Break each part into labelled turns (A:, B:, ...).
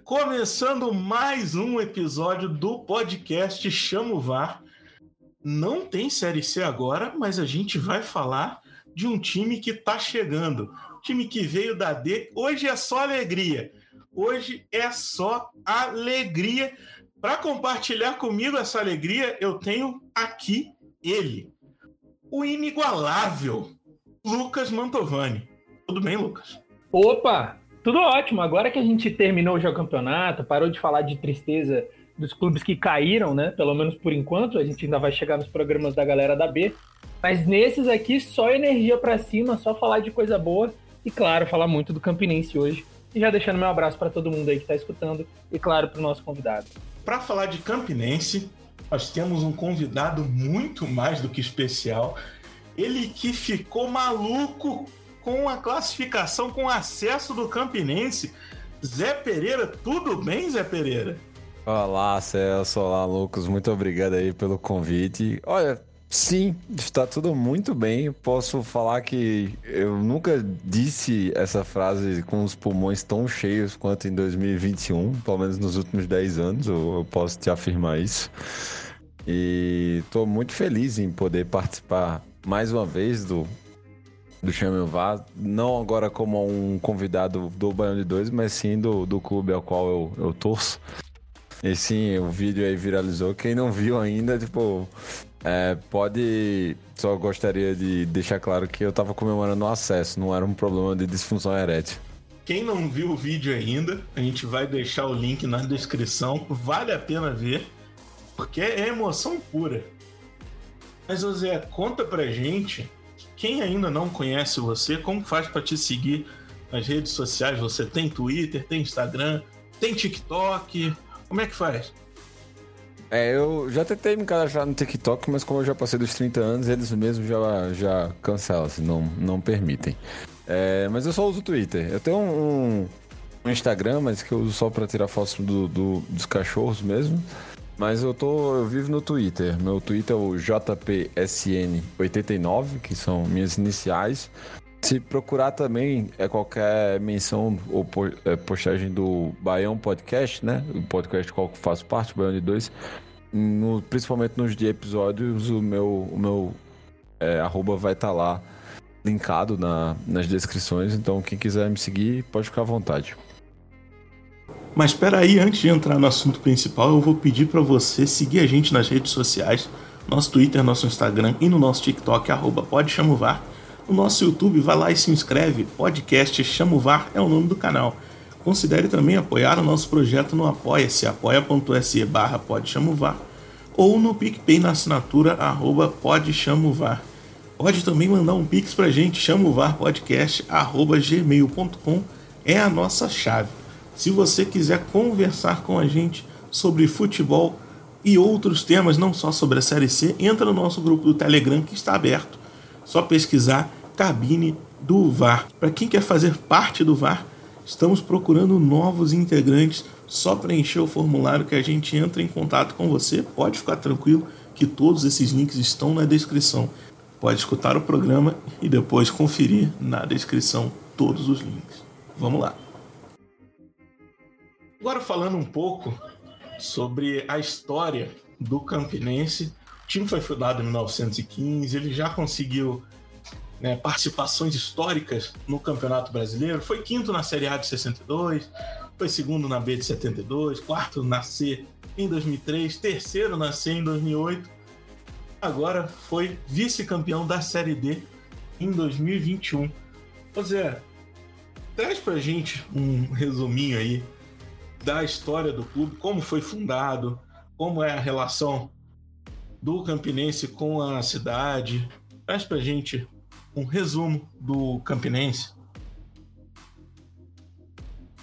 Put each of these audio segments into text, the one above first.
A: Começando mais um episódio do podcast Chamo VAR. Não tem Série C agora, mas a gente vai falar de um time que tá chegando. Time que veio da D. Hoje é só alegria. Hoje é só alegria. Para compartilhar comigo essa alegria, eu tenho aqui ele, o inigualável Lucas Mantovani. Tudo bem, Lucas?
B: Opa, tudo ótimo. Agora que a gente terminou já o campeonato, parou de falar de tristeza dos clubes que caíram, né? Pelo menos por enquanto, a gente ainda vai chegar nos programas da galera da B. Mas nesses aqui, só energia para cima, só falar de coisa boa e, claro, falar muito do Campinense hoje. E já deixando meu abraço para todo mundo aí que está escutando e, claro, para o nosso convidado.
A: Para falar de Campinense, nós temos um convidado muito mais do que especial. Ele que ficou maluco com a classificação, com acesso do Campinense. Zé Pereira, tudo bem, Zé Pereira?
C: Olá, Celso, olá, Lucas, muito obrigado aí pelo convite. Olha, sim, está tudo muito bem. Posso falar que eu nunca disse essa frase com os pulmões tão cheios quanto em 2021, pelo menos nos últimos 10 anos, eu, posso te afirmar isso. E estou muito feliz em poder participar mais uma vez do do Chame Vá, não agora como um convidado do Baiano de Dois, mas sim do, do clube ao qual eu, eu torço. E sim, o vídeo aí viralizou. Quem não viu ainda, tipo, é, pode. Só gostaria de deixar claro que eu tava comemorando o acesso, não era um problema de disfunção erétil.
A: Quem não viu o vídeo ainda, a gente vai deixar o link na descrição. Vale a pena ver, porque é emoção pura. Mas, José, conta pra gente quem ainda não conhece você, como faz para te seguir nas redes sociais? Você tem Twitter, tem Instagram, tem TikTok? Como é que faz?
C: É, eu já tentei me cadastrar no TikTok, mas como eu já passei dos 30 anos, eles mesmos já, já cancelam, assim, não, não permitem. É, mas eu só uso o Twitter. Eu tenho um, um Instagram, mas que eu uso só para tirar fotos do, do, dos cachorros mesmo. Mas eu tô. Eu vivo no Twitter. Meu Twitter é o JPSN89, que são minhas iniciais. Se procurar também é qualquer menção ou é, postagem do Baião Podcast, né? O podcast qual que faço parte, Baião de Dois. No, principalmente nos de episódios, o meu, o meu é, arroba vai estar tá lá linkado na, nas descrições. Então, quem quiser me seguir, pode ficar à vontade.
A: Mas espera aí, antes de entrar no assunto principal, eu vou pedir para você seguir a gente nas redes sociais, nosso Twitter, nosso Instagram e no nosso TikTok, arroba pode chamovar. No nosso YouTube, vá lá e se inscreve, podcast Chamovar é o nome do canal. Considere também apoiar o nosso projeto no apoia-se, apoia.se barra podchamovar ou no PicPay na assinatura arroba podchamovar. Pode também mandar um pix pra gente, chamovarpodcast arroba gmail.com é a nossa chave. Se você quiser conversar com a gente sobre futebol e outros temas, não só sobre a Série C, entra no nosso grupo do Telegram que está aberto. Só pesquisar cabine do VAR. Para quem quer fazer parte do VAR, estamos procurando novos integrantes. Só preencher o formulário que a gente entra em contato com você. Pode ficar tranquilo que todos esses links estão na descrição. Pode escutar o programa e depois conferir na descrição todos os links. Vamos lá. Agora falando um pouco sobre a história do Campinense. O time foi fundado em 1915, ele já conseguiu né, participações históricas no Campeonato Brasileiro, foi quinto na Série A de 62, foi segundo na B de 72, quarto na C em 2003, terceiro na C em 2008, agora foi vice-campeão da Série D em 2021. Ou seja, traz pra gente um resuminho aí da história do clube, como foi fundado, como é a relação do Campinense com a cidade. Faz pra gente um resumo do Campinense.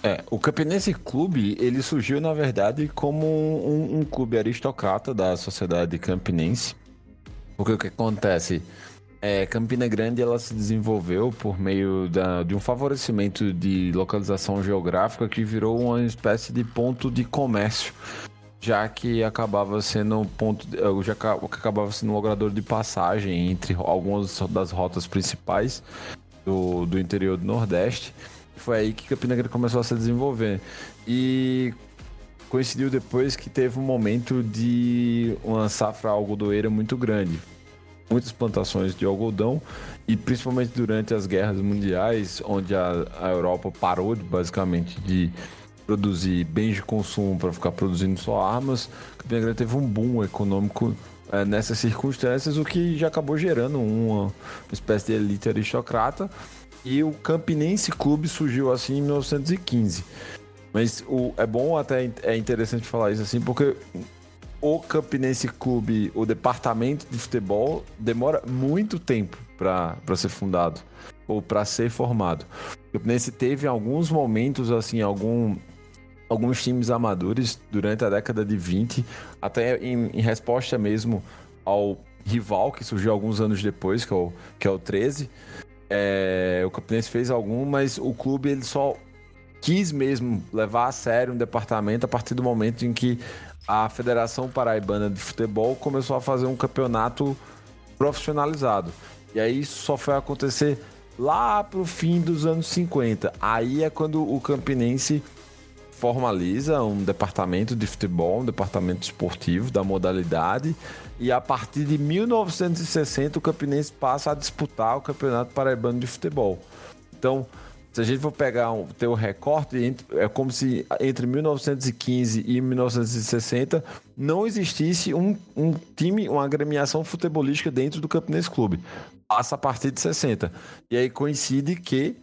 C: É, o Campinense Clube, ele surgiu, na verdade, como um, um clube aristocrata da sociedade campinense. Porque o que acontece? É, Campina Grande ela se desenvolveu por meio da, de um favorecimento de localização geográfica que virou uma espécie de ponto de comércio, já que acabava sendo um ponto, eh, já acabava sendo um logrador de passagem entre algumas das rotas principais do, do interior do Nordeste. Foi aí que Campina Grande começou a se desenvolver. E coincidiu depois que teve um momento de uma safra algodoeira muito grande. Muitas plantações de algodão e principalmente durante as guerras mundiais, onde a, a Europa parou basicamente de produzir bens de consumo para ficar produzindo só armas, Campina Grande teve um boom econômico é, nessas circunstâncias, o que já acabou gerando uma espécie de elite aristocrata. E o Campinense Clube surgiu assim em 1915. Mas o, é bom até é interessante falar isso assim, porque o Campinense Clube, o departamento de futebol, demora muito tempo para ser fundado ou para ser formado. O Campinense teve alguns momentos, assim, algum, alguns times amadores durante a década de 20, até em, em resposta mesmo ao rival que surgiu alguns anos depois, que é o, que é o 13. É, o Campinense fez algum, mas o clube ele só quis mesmo levar a sério um departamento a partir do momento em que a Federação Paraibana de Futebol começou a fazer um campeonato profissionalizado. E aí isso só foi acontecer lá pro fim dos anos 50. Aí é quando o Campinense formaliza um departamento de futebol, um departamento esportivo da modalidade, e a partir de 1960 o Campinense passa a disputar o Campeonato Paraibano de Futebol. Então, se a gente for pegar um, ter o um recorte, é como se entre 1915 e 1960 não existisse um, um time, uma agremiação futebolística dentro do Campinense Clube. Passa a partir de 60. E aí coincide que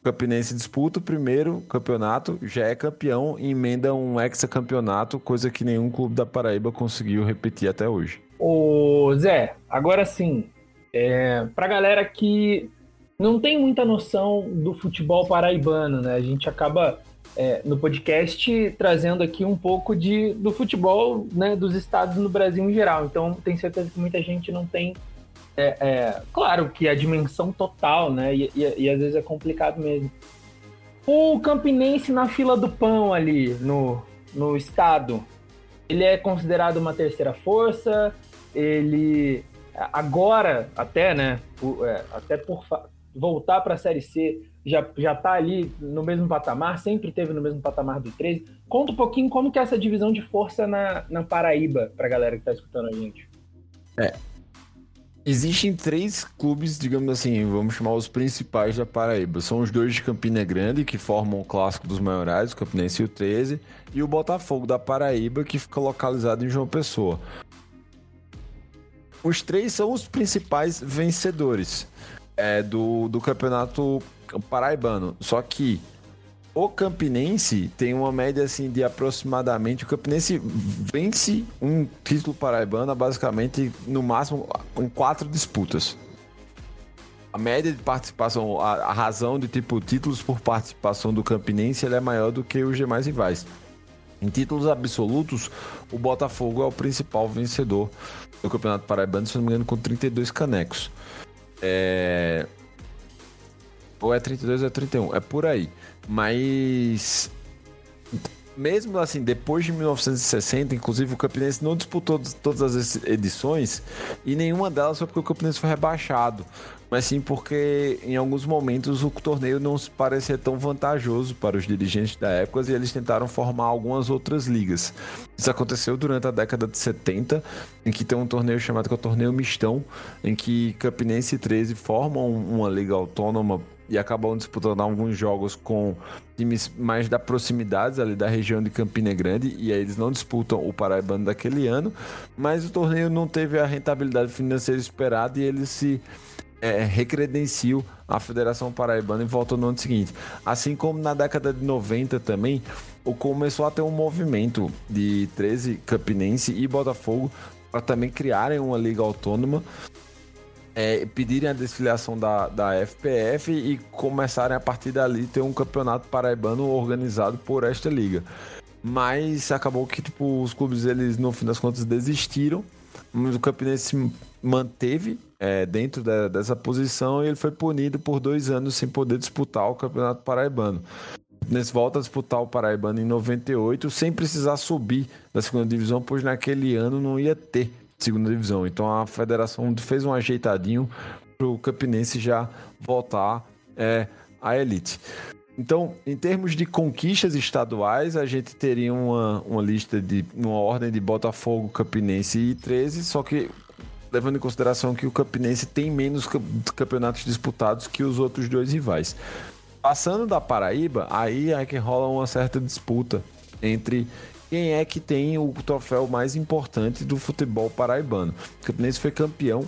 C: o Campinense disputa o primeiro campeonato, já é campeão e emenda um hexacampeonato, coisa que nenhum clube da Paraíba conseguiu repetir até hoje.
B: Ô Zé, agora sim, é, pra galera que não tem muita noção do futebol paraibano, né? A gente acaba é, no podcast trazendo aqui um pouco de, do futebol né, dos estados no Brasil em geral. Então, tenho certeza que muita gente não tem. É, é, claro que a dimensão total, né? E, e, e, às vezes é complicado mesmo. O Campinense na fila do pão ali no, no estado, ele é considerado uma terceira força. Ele agora até, né? Por, é, até por voltar para a Série C, já, já tá ali no mesmo patamar, sempre teve no mesmo patamar do 13. Conta um pouquinho como que é essa divisão de força na, na Paraíba, para a galera que está escutando a gente.
C: É. Existem três clubes, digamos assim, vamos chamar os principais da Paraíba. São os dois de Campina Grande, que formam o clássico dos maiorais, o Campinense e o 13, e o Botafogo da Paraíba, que fica localizado em João Pessoa. Os três são os principais vencedores é, do, do campeonato paraibano. Só que o Campinense tem uma média assim de aproximadamente. O Campinense vence um título paraibano basicamente no máximo em quatro disputas. A média de participação, a, a razão de tipo títulos por participação do Campinense é maior do que os demais rivais. Em títulos absolutos, o Botafogo é o principal vencedor do Campeonato Paraibano, se não me engano, com 32 canecos. É... Ou é 32 ou é 31, é por aí. Mas mesmo assim, depois de 1960, inclusive o Campinense não disputou todas as edições e nenhuma delas foi porque o Campinense foi rebaixado, mas sim porque em alguns momentos o torneio não se parecia tão vantajoso para os dirigentes da época e eles tentaram formar algumas outras ligas. Isso aconteceu durante a década de 70, em que tem um torneio chamado que é o Torneio Mistão, em que Campinense e 13 formam uma liga autônoma e acabam disputando alguns jogos com times mais da proximidade ali da região de Campina Grande e aí eles não disputam o Paraibano daquele ano, mas o torneio não teve a rentabilidade financeira esperada e eles se é, recredenciam a Federação Paraibana e voltam no ano seguinte. Assim como na década de 90 também, começou a ter um movimento de 13 Campinense e Botafogo para também criarem uma liga autônoma é, pedirem a desfiliação da, da FPF e começarem a partir dali ter um campeonato paraibano organizado por esta liga. Mas acabou que tipo, os clubes, eles no fim das contas desistiram, mas o Campinense se manteve é, dentro da, dessa posição e ele foi punido por dois anos sem poder disputar o Campeonato Paraibano. Nesse volta a disputar o Paraibano em 98 sem precisar subir da segunda divisão, pois naquele ano não ia ter segunda divisão. Então a federação fez um ajeitadinho para o Campinense já voltar é, à elite. Então, em termos de conquistas estaduais, a gente teria uma, uma lista de uma ordem de Botafogo, Campinense e 13, só que levando em consideração que o Campinense tem menos campeonatos disputados que os outros dois rivais. Passando da Paraíba, aí é que rola uma certa disputa entre quem é que tem o troféu mais importante do futebol paraibano. O Campinense foi campeão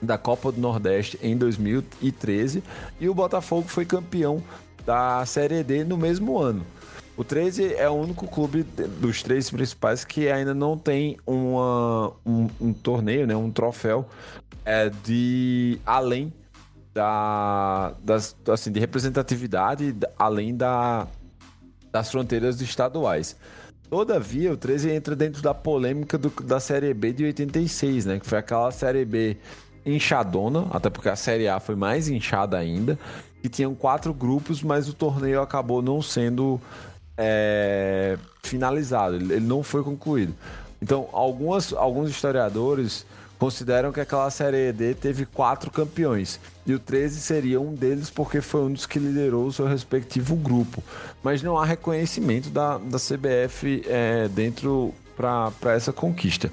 C: da Copa do Nordeste em 2013 e o Botafogo foi campeão da Série D no mesmo ano. O 13 é o único clube dos três principais que ainda não tem uma, um, um torneio, né, um troféu é, de além da, das, assim, de representatividade além da, das fronteiras estaduais. Todavia, o 13 entra dentro da polêmica do, da Série B de 86, né? Que foi aquela Série B inchadona, até porque a Série A foi mais inchada ainda, que tinham quatro grupos, mas o torneio acabou não sendo é, finalizado, ele não foi concluído. Então, algumas, alguns historiadores consideram que aquela Série D teve quatro campeões. E o 13 seria um deles porque foi um dos que liderou o seu respectivo grupo. Mas não há reconhecimento da, da CBF é, dentro para essa conquista.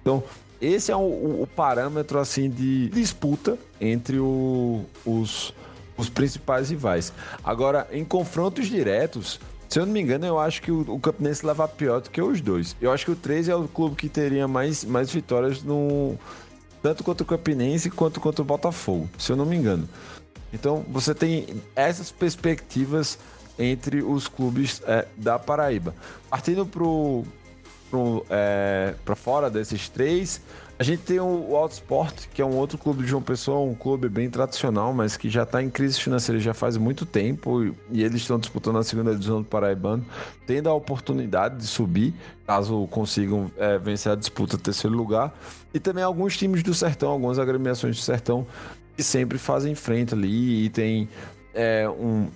C: Então, esse é o, o, parâmetro assim de disputa entre o, os, os principais rivais. Agora, em confrontos diretos, se eu não me engano, eu acho que o, o Campinense leva pior do que os dois. Eu acho que o 13 é o clube que teria mais, mais vitórias no, tanto contra o Campinense quanto contra o Botafogo, se eu não me engano. Então você tem essas perspectivas entre os clubes é, da Paraíba. Partindo pro, pro, é, para fora desses três, a gente tem o Alto Sport, que é um outro clube de João Pessoa, um clube bem tradicional, mas que já está em crise financeira já faz muito tempo e eles estão disputando a segunda divisão do Paraibano, tendo a oportunidade de subir, caso consigam é, vencer a disputa terceiro lugar. E também alguns times do Sertão, algumas agremiações do Sertão que sempre fazem frente ali e tem é, um,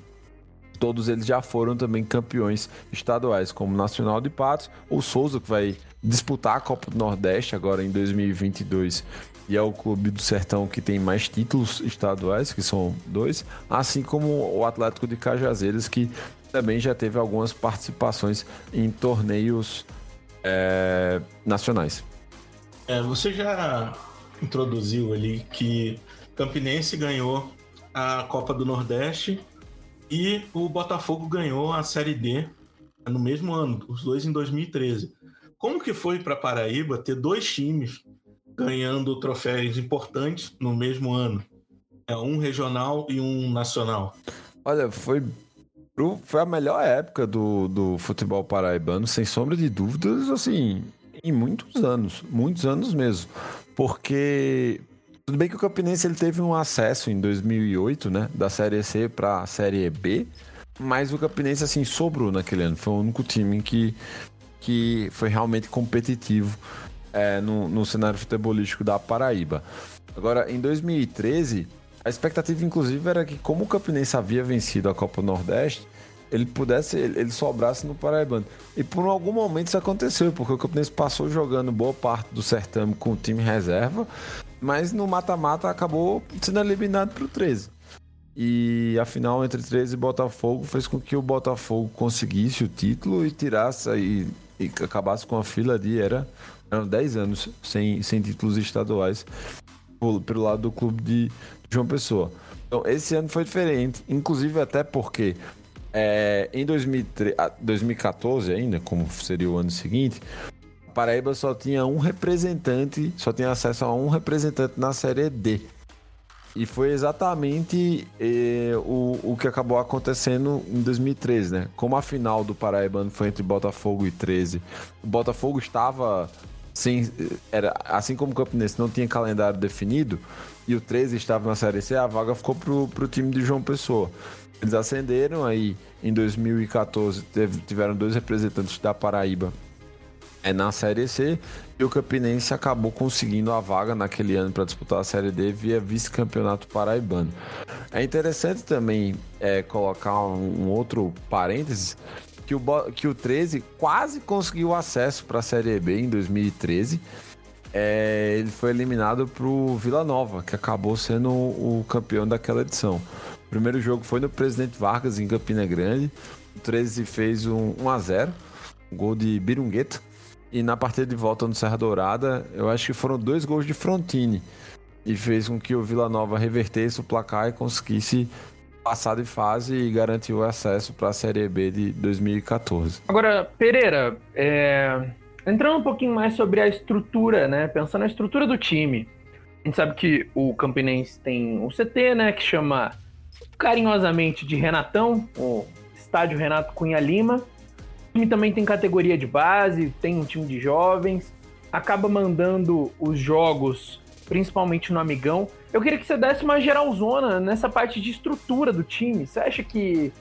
C: todos eles já foram também campeões estaduais, como Nacional de Patos, o Souza, que vai disputar a Copa do Nordeste agora em 2022 e é o clube do Sertão que tem mais títulos estaduais, que são dois, assim como o Atlético de Cajazeiras, que também já teve algumas participações em torneios é, nacionais.
A: É, você já introduziu ali que Campinense ganhou a Copa do Nordeste e o Botafogo ganhou a Série D no mesmo ano, os dois em 2013. Como que foi para Paraíba ter dois times ganhando troféus importantes no mesmo ano? É um regional e um nacional.
C: Olha, foi foi a melhor época do, do futebol paraibano, sem sombra de dúvidas, assim, em muitos anos, muitos anos mesmo. Porque tudo bem que o Campinense ele teve um acesso em 2008, né, da Série C para a Série B, mas o Campinense assim sobrou naquele ano, foi o único time que que foi realmente competitivo é, no, no cenário futebolístico da Paraíba. Agora, em 2013, a expectativa, inclusive, era que, como o Campinense havia vencido a Copa Nordeste, ele pudesse, ele sobrasse no Paraibano. E por algum momento isso aconteceu, porque o Campinense passou jogando boa parte do certame com o time reserva, mas no mata-mata acabou sendo eliminado para o 13. E a final entre 13 e Botafogo fez com que o Botafogo conseguisse o título e tirasse aí e acabasse com a fila de era eram 10 anos sem, sem títulos estaduais pelo lado do clube de João Pessoa. Então, esse ano foi diferente, inclusive até porque é, em 2003, 2014 ainda, como seria o ano seguinte, Paraíba só tinha um representante, só tinha acesso a um representante na Série D. E foi exatamente eh, o, o que acabou acontecendo em 2013, né? Como a final do Paraibano foi entre Botafogo e 13, o Botafogo estava sem. Era, assim como o Campinense não tinha calendário definido e o 13 estava na Série C, a vaga ficou pro, pro time de João Pessoa. Eles ascenderam aí em 2014, teve, tiveram dois representantes da Paraíba é na Série C e o Campinense acabou conseguindo a vaga naquele ano para disputar a Série D via vice-campeonato paraibano. É interessante também é, colocar um, um, outro parênteses que o, que o 13 quase conseguiu acesso para a Série B em 2013. É, ele foi eliminado para o Vila Nova, que acabou sendo o, campeão daquela edição. O primeiro jogo foi no Presidente Vargas, em Campina Grande. O 13 fez um 1x0, um gol de Birungueta. E na partida de volta no Serra Dourada, eu acho que foram dois gols de Frontini. E fez com que o Vila Nova revertesse o placar e conseguisse passar de fase e garantir o acesso para a Série B de 2014.
B: Agora, Pereira, é... entrando um pouquinho mais sobre a estrutura, né? Pensando na estrutura do time. A gente sabe que o Campinense tem um CT, né? Que chama carinhosamente de Renatão, o estádio Renato Cunha Lima. Time também tem categoria de base, tem um time de jovens, acaba mandando os jogos principalmente no Amigão. Eu queria que você desse uma geralzona nessa parte de estrutura do time. Você acha que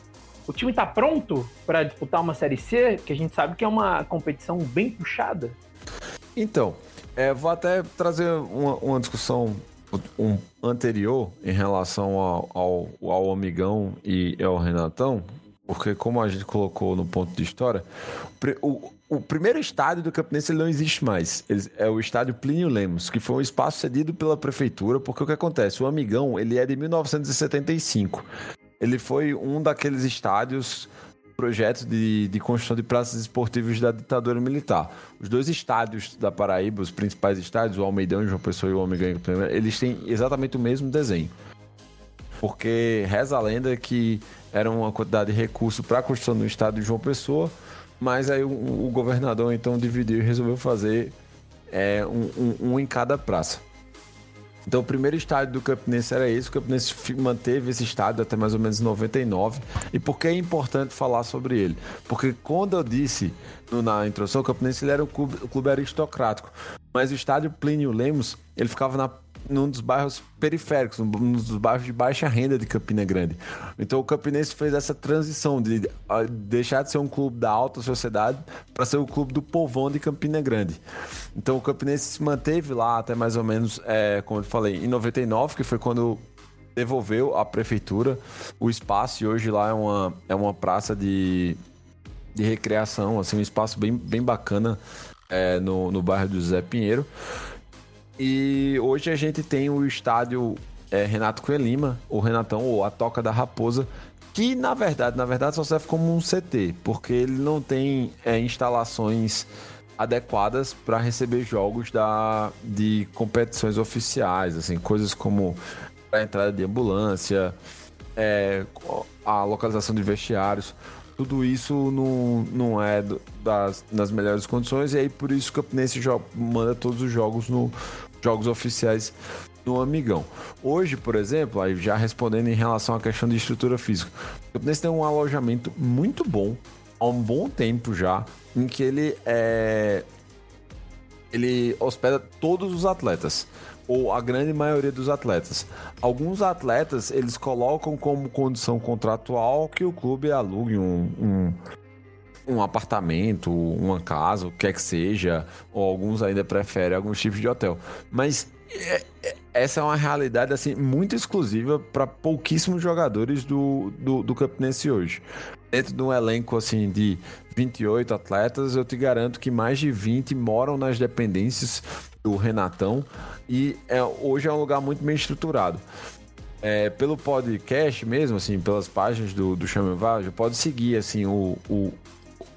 B: o time está pronto para disputar uma Série C, que a gente sabe que é uma competição bem puxada?
C: Então, é, vou até trazer uma, uma discussão um, anterior em relação ao, ao, ao Amigão e ao Renatão, porque como a gente colocou no ponto de história, o, o primeiro estádio do Campinense não existe mais. Ele, é o estádio Plínio Lemos, que foi um espaço cedido pela prefeitura, porque o que acontece? O Amigão ele é de 1975. Ele foi um daqueles estádios projetos de, de construção de praças esportivas da ditadura militar. Os dois estádios da Paraíba, os principais estádios, o Almeidão, João Pessoa e o Amigão, eles têm exatamente o mesmo desenho. Porque reza a lenda que era uma quantidade de recurso para a construção do estádio de João Pessoa, mas aí o, o governador então dividiu e resolveu fazer é, um, um, um, em cada praça. Então o primeiro estádio do Campinense era esse, o Campinense manteve esse estádio até mais ou menos 99. E por que é importante falar sobre ele? Porque quando eu disse na introdução, o Campinense ele era um clube, um clube aristocrático, mas o estádio Plínio Lemos, ele ficava na num dos bairros periféricos, num dos bairros de baixa renda de Campina Grande. Então o Campinense fez essa transição de deixar de ser um clube da alta sociedade para ser o clube do povão de Campina Grande. Então o Campinense se manteve lá até mais ou menos, é, como eu falei, em 99, que foi quando devolveu à prefeitura o espaço e hoje lá é uma, é uma praça de, de recreação, assim, um espaço bem, bem bacana é, no, no bairro do José Pinheiro. E hoje a gente tem o estádio é, Renato Coelima, o Renatão, ou a Toca da Raposa, que na verdade, na verdade só serve como um CT, porque ele não tem é, instalações adequadas para receber jogos da, de competições oficiais, assim, coisas como a entrada de ambulância, é, a localização de vestiários. Tudo isso não, não é das, das melhores condições, e aí por isso o Campinense manda todos os jogos no, jogos oficiais no Amigão. Hoje, por exemplo, aí já respondendo em relação à questão de estrutura física, o Campinense tem um alojamento muito bom há um bom tempo já, em que ele é ele hospeda todos os atletas ou a grande maioria dos atletas. Alguns atletas eles colocam como condição contratual que o clube alugue um, um, um apartamento, uma casa, o que quer que seja, ou alguns ainda preferem alguns tipos de hotel. Mas é, é, essa é uma realidade assim muito exclusiva para pouquíssimos jogadores do, do, do Campinense hoje. Dentro de um elenco assim de 28 atletas, eu te garanto que mais de 20 moram nas dependências do Renatão e é, hoje é um lugar muito bem estruturado. É, pelo podcast mesmo, assim, pelas páginas do, do Chame pode seguir assim o, o,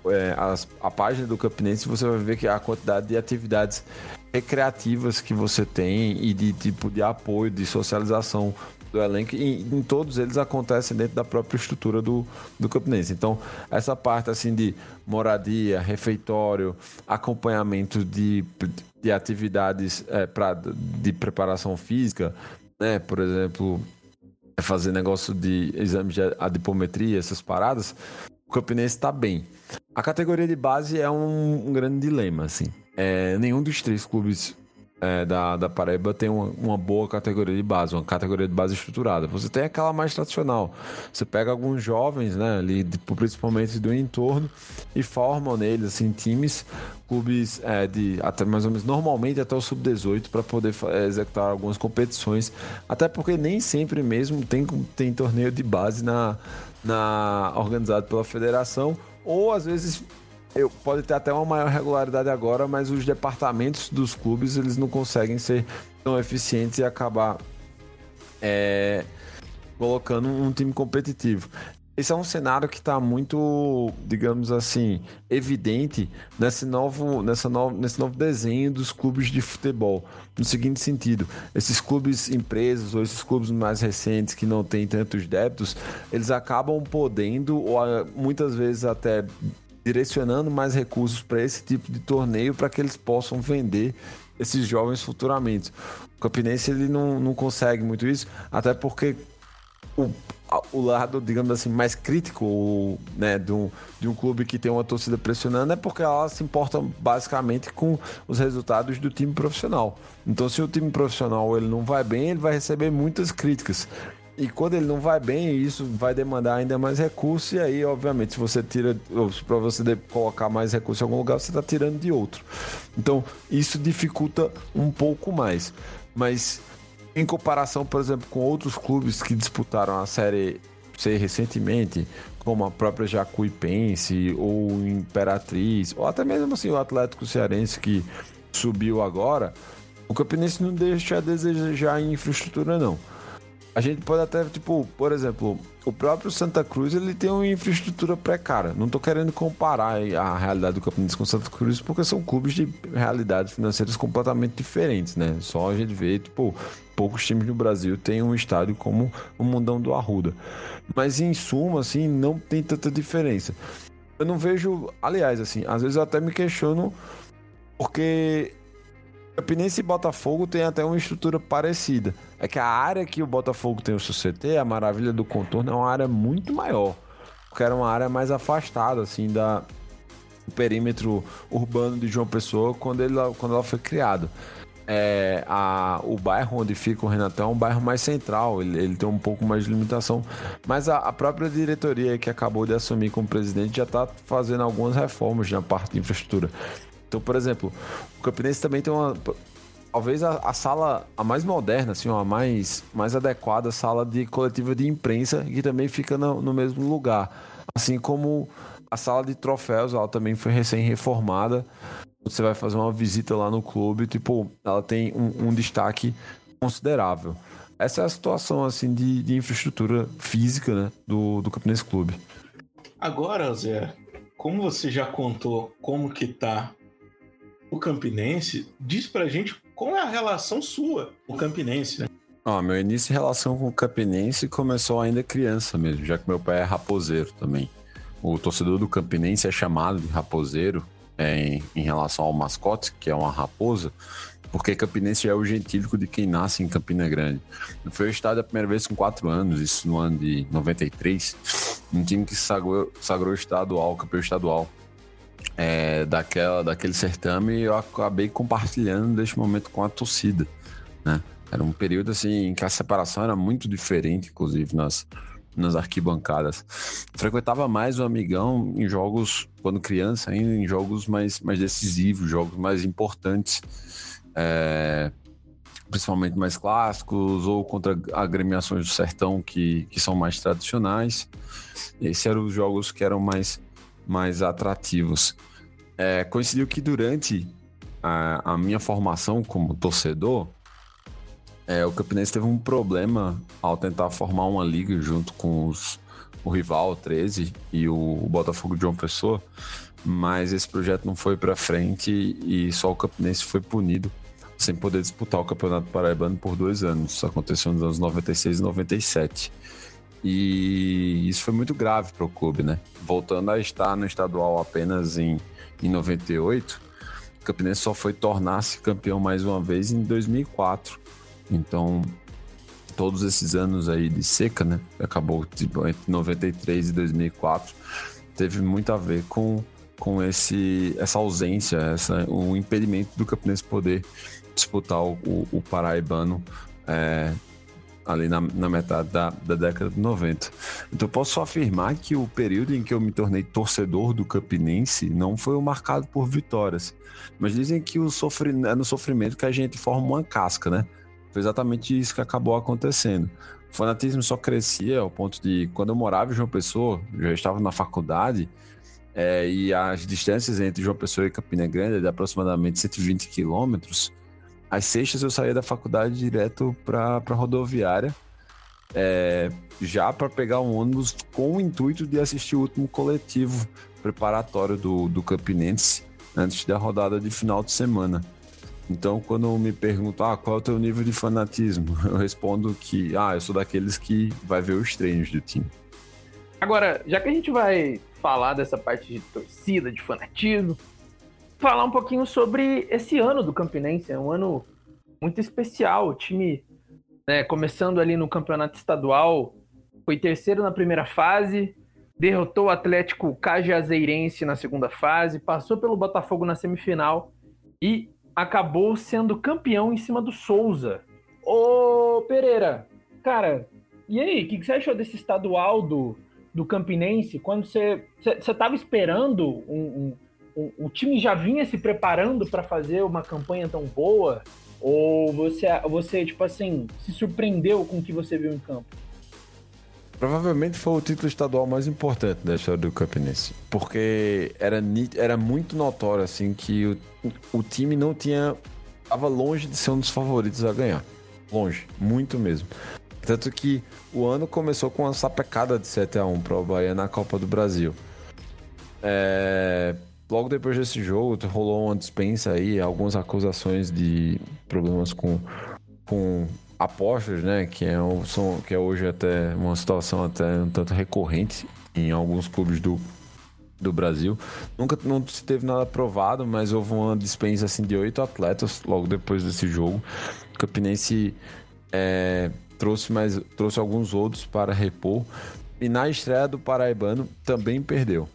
C: é, as, a página do Campinense, você vai ver que a quantidade de atividades recreativas que você tem e de tipo de apoio, de socialização do elenco, e em todos eles acontecem dentro da própria estrutura do, do Campinense. Então, essa parte assim de moradia, refeitório, acompanhamento de, de atividades é, pra, de preparação física, né? Por exemplo, fazer negócio de exame de adipometria, essas paradas, o Campinense está bem. A categoria de base é um, um grande dilema, assim. É, nenhum dos três clubes é, da, da Paraíba tem uma, uma, boa categoria de base, uma categoria de base estruturada. Você tem aquela mais tradicional. Você pega alguns jovens, né, ali, principalmente do entorno, e formam neles, assim, times, clubes é, de até mais ou menos, normalmente até o sub-18, para poder executar algumas competições. Até porque nem sempre mesmo tem, tem torneio de base na, na organizado pela federação, ou às vezes eu, pode ter até uma maior regularidade agora, mas os departamentos dos clubes eles não conseguem ser tão eficientes e acabar é, colocando um time competitivo. Esse é um cenário que está muito, digamos assim, evidente nesse novo, nessa novo, nesse novo desenho dos clubes de futebol. No seguinte sentido, esses clubes empresas ou esses clubes mais recentes que não têm tantos débitos, eles acabam podendo, ou ah, muitas vezes até direcionando mais recursos para esse tipo de torneio para que eles possam vender esses jovens futuramente. O Campinense ele não, não consegue muito isso, até porque o, o lado, digamos assim, mais crítico né, de, um, de um clube que tem uma torcida pressionando é porque ela se importa basicamente com os resultados do time profissional. Então, se o time profissional ele não vai bem, ele vai receber muitas críticas. E quando ele não vai bem, isso vai demandar ainda mais recursos. E aí, obviamente, se você tira, para você colocar mais recursos em algum lugar, você está tirando de outro. Então, isso dificulta um pouco mais. Mas em comparação, por exemplo, com outros clubes que disputaram a Série C recentemente, como a própria Jacuipense ou Imperatriz, ou até mesmo assim o Atlético Cearense que subiu agora, o Campinense não deixa a desejar em infraestrutura não. A gente pode até, tipo, por exemplo, o próprio Santa Cruz ele tem uma infraestrutura precária. Não estou querendo comparar a realidade do Campinense com o Santa Cruz, porque são clubes de realidades financeiras completamente diferentes, né? Só a gente vê, tipo, poucos times no Brasil têm um estádio como o Mundão do Arruda. Mas em suma, assim, não tem tanta diferença. Eu não vejo, aliás, assim, às vezes eu até me questiono porque Campinense e Botafogo tem até uma estrutura parecida. É que a área que o Botafogo tem o seu CT, a Maravilha do Contorno, é uma área muito maior. Porque era uma área mais afastada, assim, da, do perímetro urbano de João Pessoa quando, ele, quando ela foi criada. É, a, o bairro onde fica o Renatão é um bairro mais central, ele, ele tem um pouco mais de limitação. Mas a, a, própria diretoria que acabou de assumir como presidente já está fazendo algumas reformas na parte de infraestrutura. Então, por exemplo, o Campinense também tem uma. Talvez a, a sala a mais moderna, assim, a mais, mais adequada sala de coletiva de imprensa, que também fica no, no mesmo lugar. Assim como a sala de troféus, ela também foi recém-reformada. Você vai fazer uma visita lá no clube, tipo, ela tem um, um destaque considerável. Essa é a situação, assim, de, de infraestrutura física, né, do, do Campinense Clube.
A: Agora, Zé, como você já contou como que tá o Campinense, diz pra gente qual é a relação sua o Campinense, né?
C: Ah, meu início em relação com o Campinense começou ainda criança mesmo, já que meu pai é raposeiro também. O torcedor do Campinense é chamado de raposeiro é, em, em, relação ao mascote, que é uma raposa, porque Campinense é o gentílico de quem nasce em Campina Grande. Foi o estado a primeira vez com quatro anos, isso no ano de 93, um time que sagrou, sagrou estadual, campeão estadual é, daquela, daquele certame eu acabei compartilhando deste momento com a torcida, né? Era um período assim em que a separação era muito diferente, inclusive nas, nas arquibancadas. Frequentava mais o amigão em jogos, quando criança, ainda em jogos mais, mais decisivos, jogos mais importantes, é, principalmente mais clássicos ou contra agremiações do sertão que, que são mais tradicionais. Esses eram os jogos que eram mais mais atrativos. É, coincidiu que durante a, a, minha formação como torcedor, é, o Campinense teve um problema ao tentar formar uma liga junto com os, o rival 13 e o, o Botafogo de João Pessoa, mas esse projeto não foi para frente e só o Campinense foi punido sem poder disputar o Campeonato Paraibano por dois anos. Isso aconteceu nos anos 96 e 97. E isso foi muito grave para o clube, né? Voltando a estar no estadual apenas em, em 98, o Campinense só foi tornar-se campeão mais uma vez em 2004. Então, todos esses anos aí de seca, né? Acabou tipo, entre 93 e 2004, teve muito a ver com, com esse, essa ausência, essa, o impedimento do Campinense poder disputar o, o, o Paraibano é, ali na, na metade da, da, década de 90. Então posso afirmar que o período em que eu me tornei torcedor do Campinense não foi marcado por vitórias, mas dizem que o sofri, é no sofrimento que a gente forma uma casca, né? Foi exatamente isso que acabou acontecendo. O fanatismo só crescia ao ponto de, quando eu morava em João Pessoa, já estava na faculdade, é, e as distâncias entre João Pessoa e Campina Grande é de aproximadamente 120 quilômetros, às sextas eu saía da faculdade direto para a rodoviária é, já para pegar um ônibus com o intuito de assistir o último coletivo preparatório do, do Campinense antes da rodada de final de semana. Então, quando me perguntam ah, qual é o teu nível de fanatismo, eu respondo que ah, eu sou daqueles que vai ver os treinos do time.
B: Agora, já que a gente vai falar dessa parte de torcida, de fanatismo, falar um pouquinho sobre esse ano do Campinense. É um ano muito especial. O time, né, começando ali no campeonato estadual, foi terceiro na primeira fase, derrotou o Atlético Cajazeirense na segunda fase, passou pelo Botafogo na semifinal e acabou sendo campeão em cima do Souza. Ô Pereira, cara, e aí, o que, que, você achou desse estadual do, do Campinense? Quando você estava esperando um, um, um, o time já vinha se preparando para fazer uma campanha tão boa? Ou você, você, tipo assim, se surpreendeu com o que você viu em campo?
C: Provavelmente foi o título estadual mais importante da história do Campinense. Porque era, era muito notório, assim, que o, o time não tinha. Tava longe de ser um dos favoritos a ganhar. Longe, muito mesmo. Tanto que o ano começou com uma sapecada de 7 a 1 para o Bahia na Copa do Brasil. É... Logo depois desse jogo, rolou uma dispensa aí, algumas acusações de problemas com, com apostas, né? Que é, um, são, que é hoje até uma situação até um tanto recorrente em alguns clubes do, do Brasil. Nunca não se teve nada aprovado, mas houve uma dispensa assim, de oito atletas logo depois desse jogo. O Campinense é, trouxe, mais, trouxe alguns outros para repor. E na estreia do Paraibano também perdeu.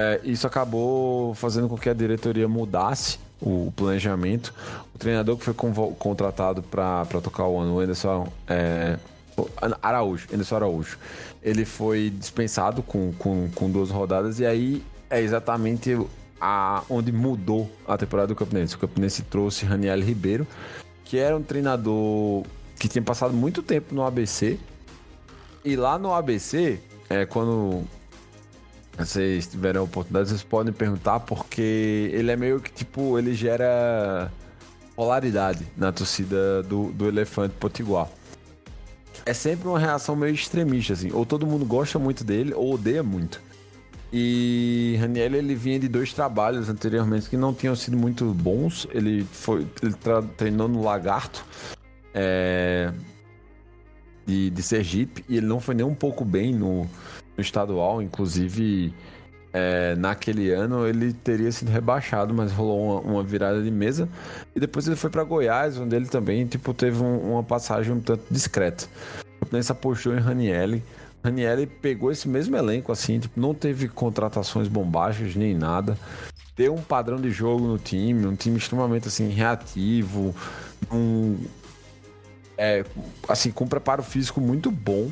C: É, isso acabou fazendo com que a diretoria mudasse o planejamento. O treinador que foi contratado para tocar o ano, o Anderson é, Araújo, Anderson Araújo, ele foi dispensado com, com, com duas rodadas e aí é exatamente a, onde mudou a temporada do Campinense. O Campinense trouxe Raniel Ribeiro, que era um treinador que tinha passado muito tempo no ABC. E lá no ABC, é, quando vocês tiverem a oportunidade, vocês podem perguntar, porque ele é meio que tipo, ele gera polaridade na torcida do, do Elefante Potiguar. É sempre uma reação meio extremista, assim. Ou todo mundo gosta muito dele, ou odeia muito. E Raniel, ele vinha de dois trabalhos anteriormente que não tinham sido muito bons. Ele foi ele treinou no Lagarto é, de, de Sergipe e ele não foi nem um pouco bem no, no estadual, inclusive é, naquele ano ele teria sido rebaixado, mas rolou uma, uma virada de mesa. E depois ele foi para Goiás, onde ele também tipo, teve um, uma passagem um tanto discreta. Fluminense apostou em Ranielli. Ranielli pegou esse mesmo elenco, assim, tipo, não teve contratações bombásticas nem nada. Deu um padrão de jogo no time, um time extremamente assim, reativo, um, é, assim, com um preparo físico muito bom.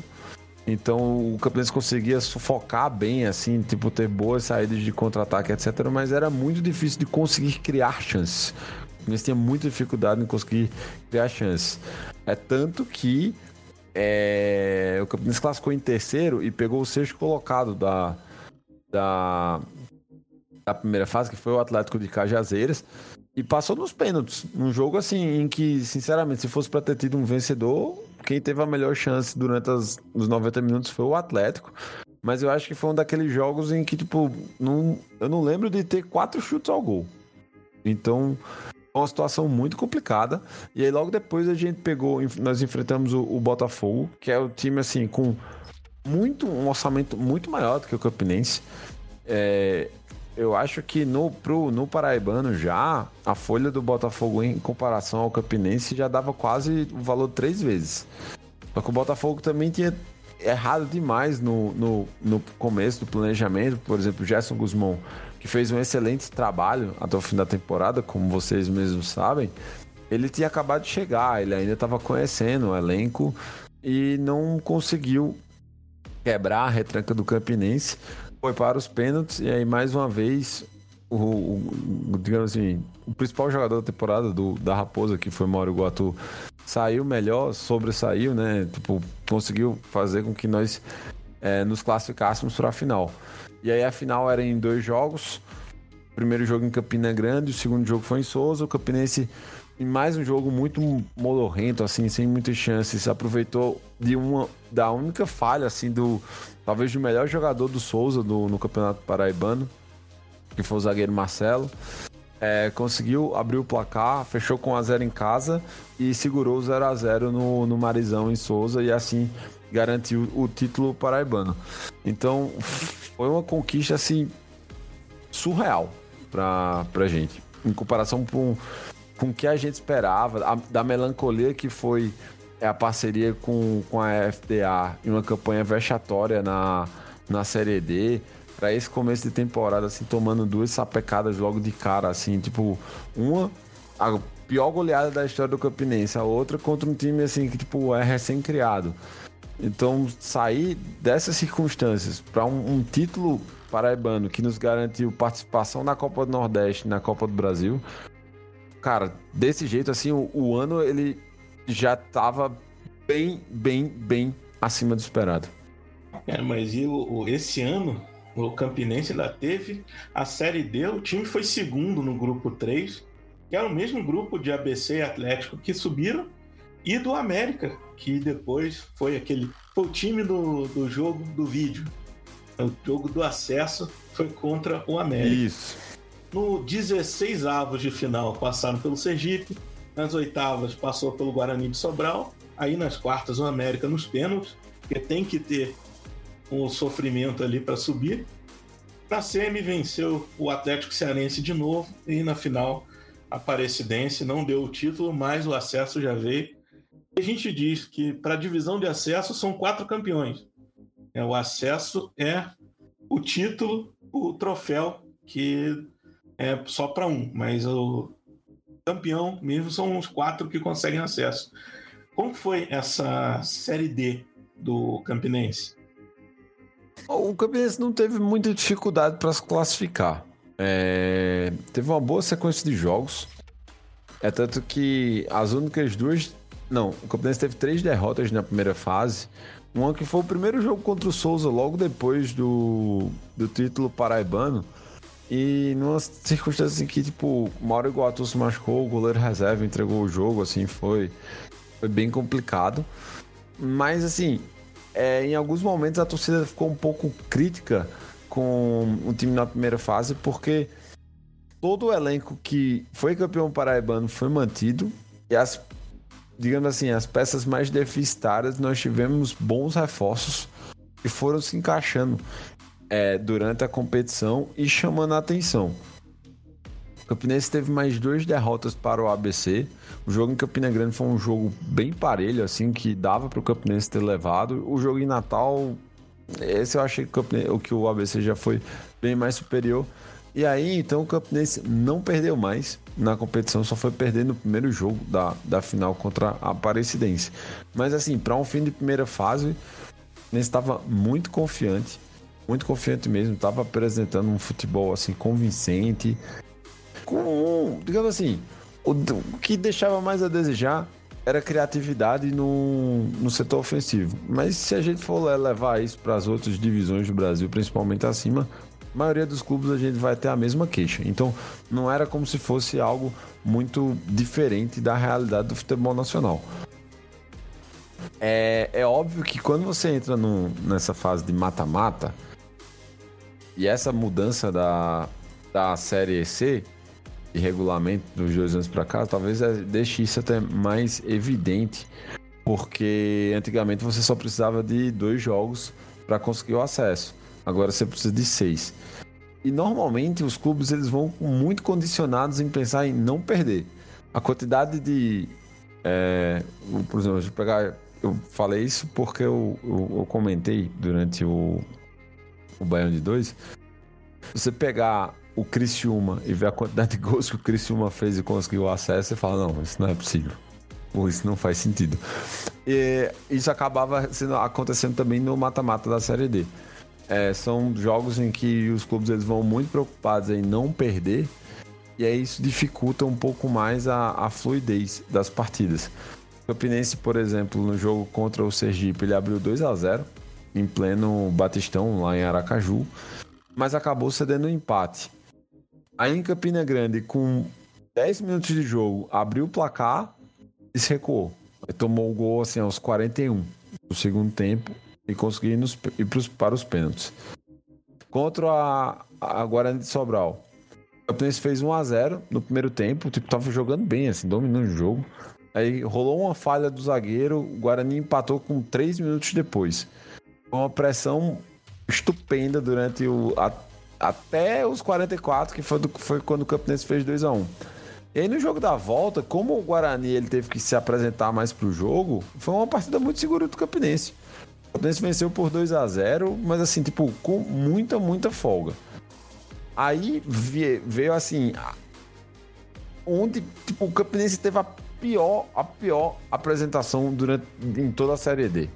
C: Então o Campinense conseguia sufocar bem, assim, tipo, ter boas saídas de contra-ataque, etc. Mas era muito difícil de conseguir criar chances. O Campinense tinha muita dificuldade em conseguir criar chances. É tanto que é, o Campinense classificou em terceiro e pegou o sexto colocado da, da, da primeira fase, que foi o Atlético de Cajazeiras. E passou nos pênaltis. Um jogo assim em que, sinceramente, se fosse para ter tido um vencedor, quem teve a melhor chance durante as, os 90 minutos foi o Atlético. Mas eu acho que foi um daqueles jogos em que, tipo, não, eu não lembro de ter quatro chutes ao gol. Então, uma situação muito complicada. E aí, logo depois, a gente pegou, nós enfrentamos o, o Botafogo, que é o time, assim, com muito um orçamento muito maior do que o Campinense. É, eu acho que no, pro, no Paraibano já, a folha do Botafogo em comparação ao Campinense já dava quase o valor três vezes. Só que o Botafogo também tinha errado demais no, no, no começo do planejamento. Por exemplo, Gerson Guzmão, que fez um excelente trabalho até o fim da temporada, como vocês mesmos sabem, ele tinha acabado de chegar, ele ainda estava conhecendo o elenco e não conseguiu quebrar a retranca do Campinense foi para os pênaltis e aí mais uma vez o, o, digamos assim, o principal jogador da temporada do, da Raposa, que foi Mauro Guatu, saiu melhor, sobressaiu, né? Tipo, conseguiu fazer com que nós é, nos classificássemos para a final. E aí a final era em dois jogos. O primeiro jogo em Campina Grande, o segundo jogo foi em Souza. O Campinense em mais um jogo muito modorrento, assim, sem muitas chances. Aproveitou de uma da única falha, assim, do talvez do melhor jogador do Souza do, no Campeonato Paraibano, que foi o zagueiro Marcelo. É, conseguiu abrir o placar, fechou com a 0 em casa e segurou o 0 a 0 no, no Marizão em Souza e assim garantiu o título paraibano. Então foi uma conquista assim surreal pra, pra gente. Em comparação com, com o que a gente esperava, a, da melancolia que foi a parceria com, com a FDA em uma campanha vexatória na, na Série D para esse começo de temporada, assim, tomando duas sapecadas logo de cara, assim, tipo, uma, a pior goleada da história do Campinense, a outra contra um time, assim, que, tipo, é recém-criado. Então, sair dessas circunstâncias para um, um, título paraibano que nos garantiu participação na Copa do Nordeste, na Copa do Brasil, cara, desse jeito, assim, o, o ano, ele já tava bem, bem, bem acima do esperado.
A: É, mas e o, esse ano o Campinense ainda teve a Série D, o time foi segundo no grupo 3, que era o mesmo grupo de ABC e Atlético que subiram, e do América, que depois foi aquele. Foi o time do, do jogo do vídeo. O jogo do acesso foi contra o América.
C: Isso.
A: No 16 avos de final passaram pelo Sergipe, nas oitavas passou pelo Guarani de Sobral, aí nas quartas o América nos pênaltis, porque tem que ter um sofrimento ali para subir. Na semi venceu o Atlético Cearense de novo e na final a Aparecidense não deu o título, mas o acesso já veio. A gente diz que para a divisão de acesso são quatro campeões. É, o acesso é o título, o troféu, que é só para um, mas o campeão mesmo são os quatro que conseguem acesso. Como foi essa Série D do Campinense?
C: O Campinense não teve muita dificuldade para se classificar. É... Teve uma boa sequência de jogos. É tanto que as únicas duas. Não, o Campinense teve três derrotas na primeira fase. Uma que foi o primeiro jogo contra o Souza, logo depois do, do título paraibano. E numa circunstância em que, tipo, Mauro Iguatu se machucou, o goleiro reserva entregou o jogo, assim, foi, foi bem complicado. Mas, assim, é, em alguns momentos a torcida ficou um pouco crítica com o time na primeira fase, porque todo o elenco que foi campeão paraibano foi mantido e as, digamos assim, as peças mais deficitárias nós tivemos bons reforços que foram se encaixando é, durante a competição e chamando a atenção. O Campinense teve mais duas derrotas para o ABC. O jogo em Campina Grande foi um jogo bem parelho, assim, que dava para o Campinense ter levado. O jogo em Natal, esse eu achei que o, que o ABC já foi bem mais superior. E aí, então, o Campinense não perdeu mais na competição, só foi perder no primeiro jogo da, da final contra a Aparecidense. Mas, assim, para um fim de primeira fase, o estava muito confiante, muito confiante mesmo, estava apresentando um futebol, assim, convincente, com, digamos assim, o, o que deixava mais a desejar era criatividade no, no setor ofensivo. Mas se a gente for levar isso para as outras divisões do Brasil, principalmente acima, a maioria dos clubes a gente vai ter a mesma queixa. Então não era como se fosse algo muito diferente da realidade do futebol nacional. É, é óbvio que quando você entra no, nessa fase de mata-mata, e essa mudança da, da Série C, de regulamento dos dois anos para cá, talvez é, deixe isso até mais evidente, porque antigamente você só precisava de dois jogos para conseguir o acesso. Agora você precisa de seis. E normalmente os clubes eles vão muito condicionados em pensar em não perder. A quantidade de. É, por exemplo, eu pegar. Eu falei isso porque eu, eu, eu comentei durante o, o Baiano de 2. Você pegar o Criciúma e ver a quantidade de gols que o Criciúma fez e conseguiu acesso, você fala, não, isso não é possível. Ou isso não faz sentido. E isso acabava sendo, acontecendo também no mata-mata da Série D. É, são jogos em que os clubes eles vão muito preocupados em não perder, e aí isso dificulta um pouco mais a, a fluidez das partidas. O Campinense, por exemplo, no jogo contra o Sergipe, ele abriu 2 a 0 em pleno Batistão, lá em Aracaju, mas acabou cedendo um empate. Aí em Campina Grande, com 10 minutos de jogo, abriu o placar e se recuou. tomou o gol assim aos 41 do segundo tempo e conseguiu ir, nos, ir pros, para os pênaltis. Contra a, a Guarani de Sobral. O Campinense fez 1 a 0 no primeiro tempo, tipo, tava jogando bem, assim, dominando o jogo. Aí rolou uma falha do zagueiro, o Guarani empatou com 3 minutos depois. Uma pressão estupenda durante o. A, até os 44, que foi, do, foi quando o Campinense fez 2 a 1 E aí no jogo da volta, como o Guarani ele teve que se apresentar mais pro jogo, foi uma partida muito segura do Campinense. O Campinense venceu por 2 a 0 mas assim, tipo, com muita, muita folga. Aí veio assim. Onde tipo, o Campinense teve a pior, a pior apresentação durante em toda a Série D.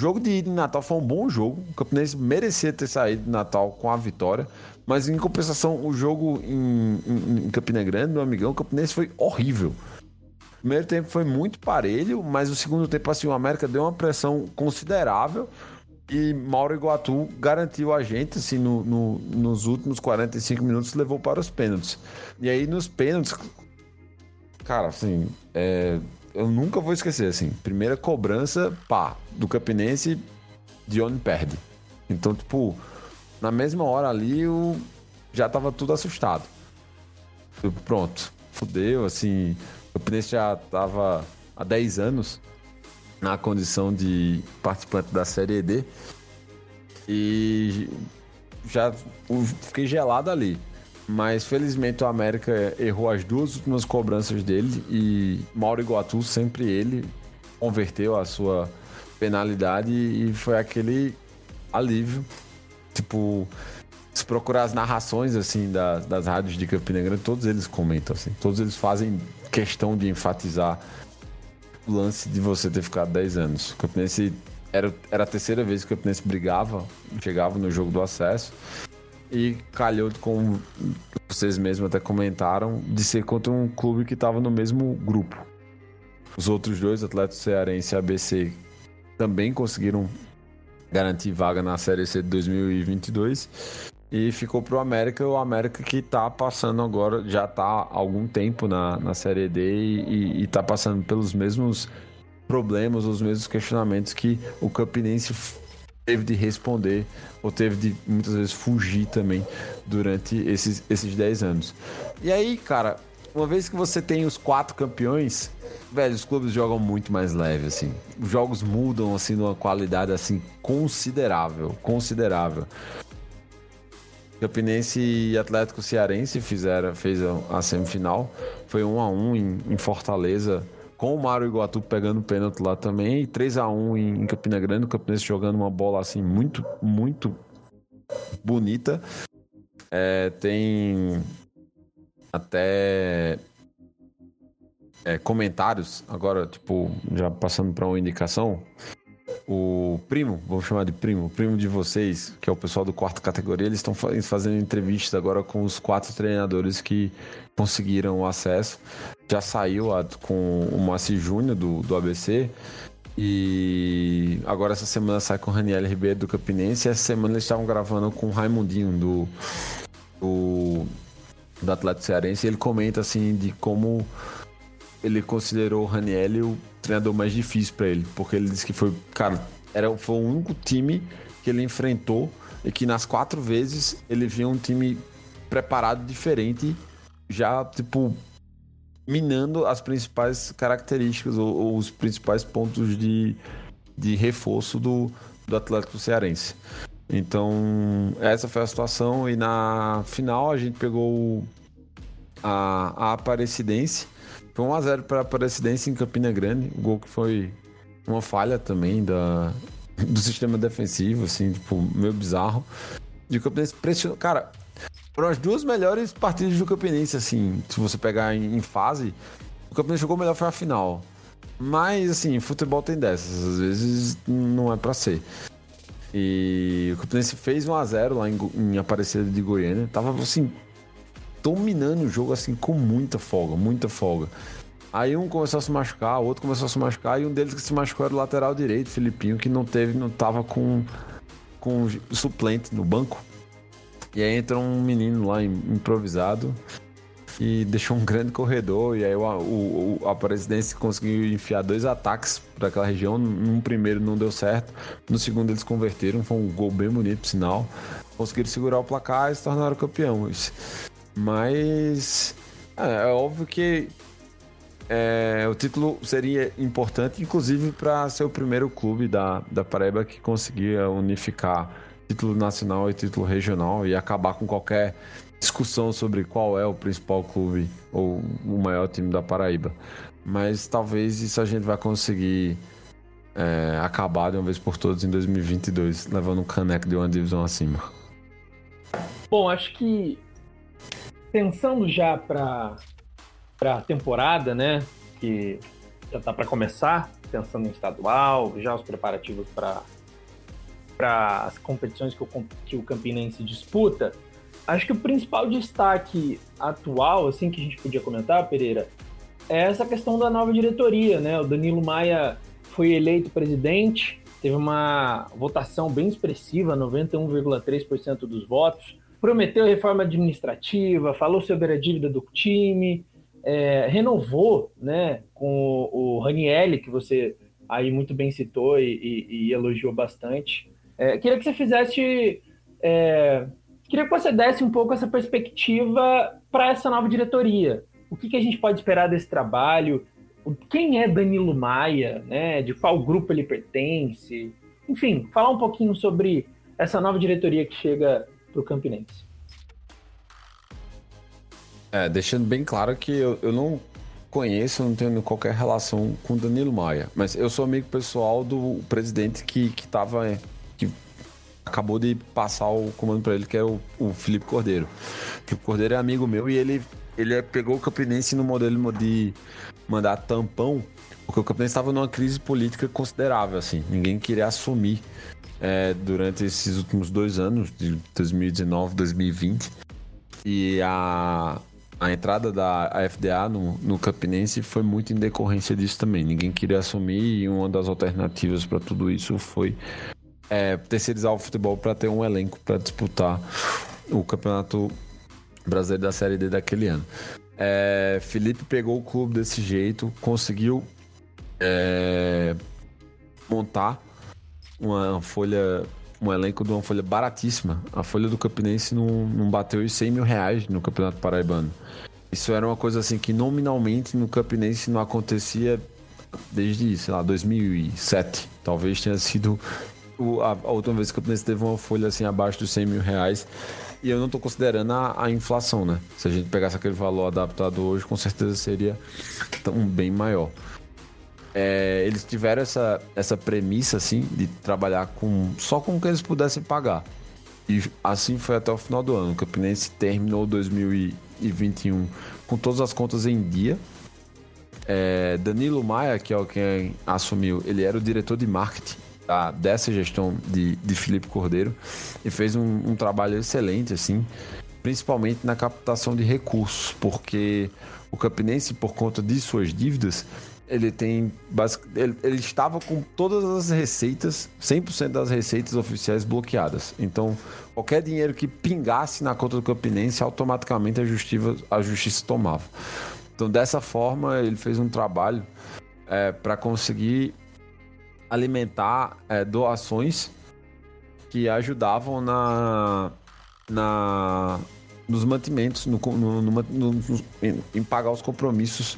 C: Jogo de em Natal foi um bom jogo. O Campinense merecia ter saído de Natal com a vitória. Mas em compensação, o jogo em, em, em Campina Grande, amigão, o Campinense foi horrível. O primeiro tempo foi muito parelho, mas o segundo tempo, assim, o América deu uma pressão considerável. E Mauro Iguatu garantiu a gente, assim, no, no, nos últimos 45 minutos, levou para os pênaltis. E aí, nos pênaltis, cara, assim, é, eu nunca vou esquecer, assim, primeira cobrança, pá, do Campinense, Dione perde. Então, tipo, na mesma hora ali, eu já tava tudo assustado. Eu, pronto, fudeu, assim, o Campinense já tava há 10 anos na condição de participante da Série D e já fiquei gelado ali. Mas felizmente o América errou as duas últimas cobranças dele e Mauro Iguatu, sempre ele, converteu a sua penalidade e foi aquele alívio. Tipo, se procurar as narrações assim das, das rádios de Campina Grande, todos eles comentam assim, todos eles fazem questão de enfatizar o lance de você ter ficado 10 anos. Campinense era, era a terceira vez que o Campinense brigava, chegava no jogo do acesso. E calhou, como vocês mesmos até comentaram, de ser contra um clube que estava no mesmo grupo. Os outros dois, Atlético Cearense e ABC, também conseguiram garantir vaga na Série C de 2022. E ficou pro América, o América que tá passando agora, já tá há algum tempo na, na Série D e, e tá passando pelos mesmos problemas, os mesmos questionamentos que o Campinense teve de responder ou teve de muitas vezes fugir também durante esses, esses 10 anos. E aí, cara, uma vez que você tem os quatro campeões, velho, os clubes jogam muito mais leve, assim. Os jogos mudam, assim, numa qualidade, assim, considerável, considerável. Campinense e Atlético Cearense fizeram, fez a semifinal. Foi um a um em, em Fortaleza com o Mário Iguatu pegando pênalti lá também, e 3 a 1 em, Campina Grande, o Campinense jogando uma bola assim muito, muito bonita. É, tem até é, comentários, agora, tipo, já passando para uma indicação. O primo, vamos chamar de primo, o primo de vocês, que é o pessoal do quarto categoria, eles estão fazendo entrevistas agora com os quatro treinadores que conseguiram o acesso já saiu a, com o Moacir Júnior do, do ABC. E agora essa semana sai com o Raniel Ribeiro do Campinense. E essa semana eles estavam gravando com o Raimundinho do, do, do Atlético Cearense. E ele comenta assim de como ele considerou o Raniel o treinador mais difícil para ele. Porque ele disse que foi, cara, era, foi o único time que ele enfrentou e que nas quatro vezes ele via um time preparado diferente, já tipo minando as principais características ou, ou os principais pontos de, de reforço do, do Atlético Cearense. Então, essa foi a situação. E na final a gente pegou a, a Aparecidense. Foi 1x0 para a Aparecidense em Campina Grande. O gol que foi uma falha também da, do sistema defensivo, assim, tipo, meio bizarro. De o Campinense pressionou. Cara, foram as duas melhores partidas do Campinense, assim, se você pegar em, em fase. O Campinense jogou melhor foi a final. Mas, assim, futebol tem dessas. Às vezes não é para ser. E o Campinense fez 1x0 lá em, em Aparecida de Goiânia. Tava, assim, dominando o jogo, assim, com muita folga, muita folga. Aí um começou a se machucar, o outro começou a se machucar, e um deles que se machucou era o lateral direito, Filipinho, que não teve, não tava com, com suplente no banco. E aí entra um menino lá improvisado e deixou um grande corredor. E aí o, o, a presidência conseguiu enfiar dois ataques para aquela região. Num primeiro não deu certo, no segundo eles converteram. Foi um gol bem bonito, sinal. Conseguiram segurar o placar e se tornaram campeões. Mas é, é óbvio que é, o título seria importante, inclusive para ser o primeiro clube da, da Paraíba que conseguia unificar título nacional e título regional e acabar com qualquer discussão sobre qual é o principal clube ou o maior time da Paraíba. Mas talvez isso a gente vai conseguir é, acabar de uma vez por todas em 2022, levando um caneco de uma divisão acima.
B: Bom, acho que pensando já para a temporada, né, que já está para começar, pensando em estadual, já os preparativos para para as competições que o, que o Campinense disputa, Acho que o principal destaque atual, assim, que a gente podia comentar, Pereira, é essa questão da nova diretoria, né? O Danilo Maia foi eleito presidente, teve uma votação bem expressiva, 91,3% dos votos, prometeu reforma administrativa, falou sobre a dívida do time, é, renovou, né, com o, Ranielli, que você aí muito bem citou e, e, e elogiou bastante. É, queria que você fizesse é, Queria que você desse um pouco essa perspectiva para essa nova diretoria. O que, que, a gente pode esperar desse trabalho? Quem é Danilo Maia? Né? De qual grupo ele pertence? Enfim, falar um pouquinho sobre essa nova diretoria que chega para o Campinense.
C: É, deixando bem claro que eu, eu não conheço, não tenho qualquer relação com Danilo Maia, mas eu sou amigo pessoal do presidente que estava acabou de passar o comando para ele, que é o, o Felipe Cordeiro. O Felipe Cordeiro é amigo meu e ele, ele pegou o Campinense no modelo de mandar tampão, porque o Campinense estava numa crise política considerável, assim. Ninguém queria assumir é, durante esses últimos dois anos, de 2019, 2020. E a, a entrada da FDA no, no Campinense foi muito em decorrência disso também. Ninguém queria assumir e uma das alternativas para tudo isso foi é, terceirizar o futebol para ter um elenco para disputar o campeonato brasileiro da Série D daquele ano. É, Felipe pegou o clube desse jeito, conseguiu é, montar uma folha, um elenco de uma folha baratíssima. A folha do Campinense não, não bateu os 100 mil reais no Campeonato Paraibano. Isso era uma coisa assim que nominalmente no Campinense não acontecia desde, sei lá, 2007. Talvez tenha sido a, última vez que o Campinense teve uma folha assim abaixo dos 100 mil reais. E eu não estou considerando a, a, inflação, né? Se a gente pegasse aquele valor adaptado hoje, com certeza seria um bem maior. É, eles tiveram essa, essa premissa, assim, de trabalhar com só com o que eles pudessem pagar. E assim foi até o final do ano. O Campinense terminou 2021 com todas as contas em dia. É, Danilo Maia, que é o quem assumiu, ele era o diretor de marketing da, dessa gestão de, de Felipe Cordeiro e fez um, um trabalho excelente, assim, principalmente na captação de recursos, porque o Campinense, por conta de suas dívidas, ele tem ele, ele, estava com todas as receitas, 100% das receitas oficiais bloqueadas. Então, qualquer dinheiro que pingasse na conta do Campinense, automaticamente a justiça, a justiça tomava. Então, dessa forma, ele fez um trabalho é, para conseguir alimentar é, doações que ajudavam na, na nos mantimentos, no, no, no, em, pagar os compromissos